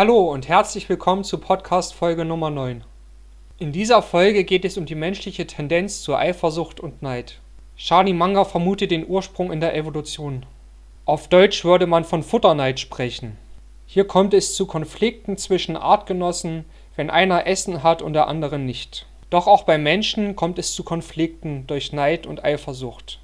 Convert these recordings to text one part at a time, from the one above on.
Hallo und herzlich willkommen zu Podcast Folge Nummer 9. In dieser Folge geht es um die menschliche Tendenz zur Eifersucht und Neid. Charlie Munger vermutet den Ursprung in der Evolution. Auf Deutsch würde man von Futterneid sprechen. Hier kommt es zu Konflikten zwischen Artgenossen, wenn einer Essen hat und der andere nicht. Doch auch bei Menschen kommt es zu Konflikten durch Neid und Eifersucht.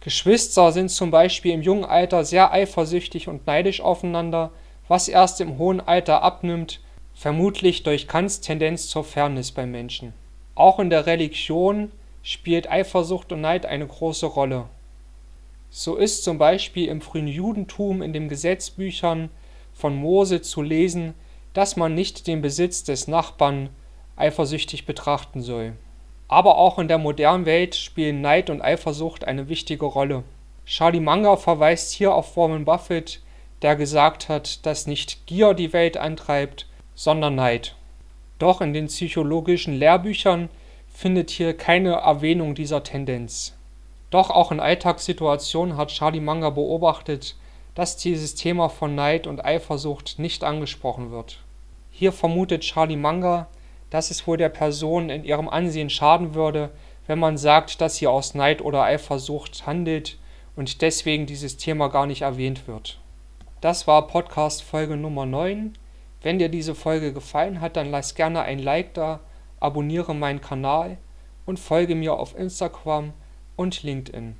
Geschwister sind zum Beispiel im jungen Alter sehr eifersüchtig und neidisch aufeinander, was erst im hohen Alter abnimmt, vermutlich durch Kants Tendenz zur Fairness beim Menschen. Auch in der Religion spielt Eifersucht und Neid eine große Rolle. So ist zum Beispiel im frühen Judentum in den Gesetzbüchern von Mose zu lesen, dass man nicht den Besitz des Nachbarn eifersüchtig betrachten soll. Aber auch in der modernen Welt spielen Neid und Eifersucht eine wichtige Rolle. Charlie Munger verweist hier auf Warren Buffett, der gesagt hat, dass nicht Gier die Welt antreibt, sondern Neid. Doch in den psychologischen Lehrbüchern findet hier keine Erwähnung dieser Tendenz. Doch auch in Alltagssituationen hat Charlie Munger beobachtet, dass dieses Thema von Neid und Eifersucht nicht angesprochen wird. Hier vermutet Charlie Munger, dass es wohl der Person in ihrem Ansehen schaden würde, wenn man sagt, dass sie aus Neid oder Eifersucht handelt und deswegen dieses Thema gar nicht erwähnt wird. Das war Podcast Folge Nummer 9. Wenn dir diese Folge gefallen hat, dann lass gerne ein Like da, abonniere meinen Kanal und folge mir auf Instagram und LinkedIn.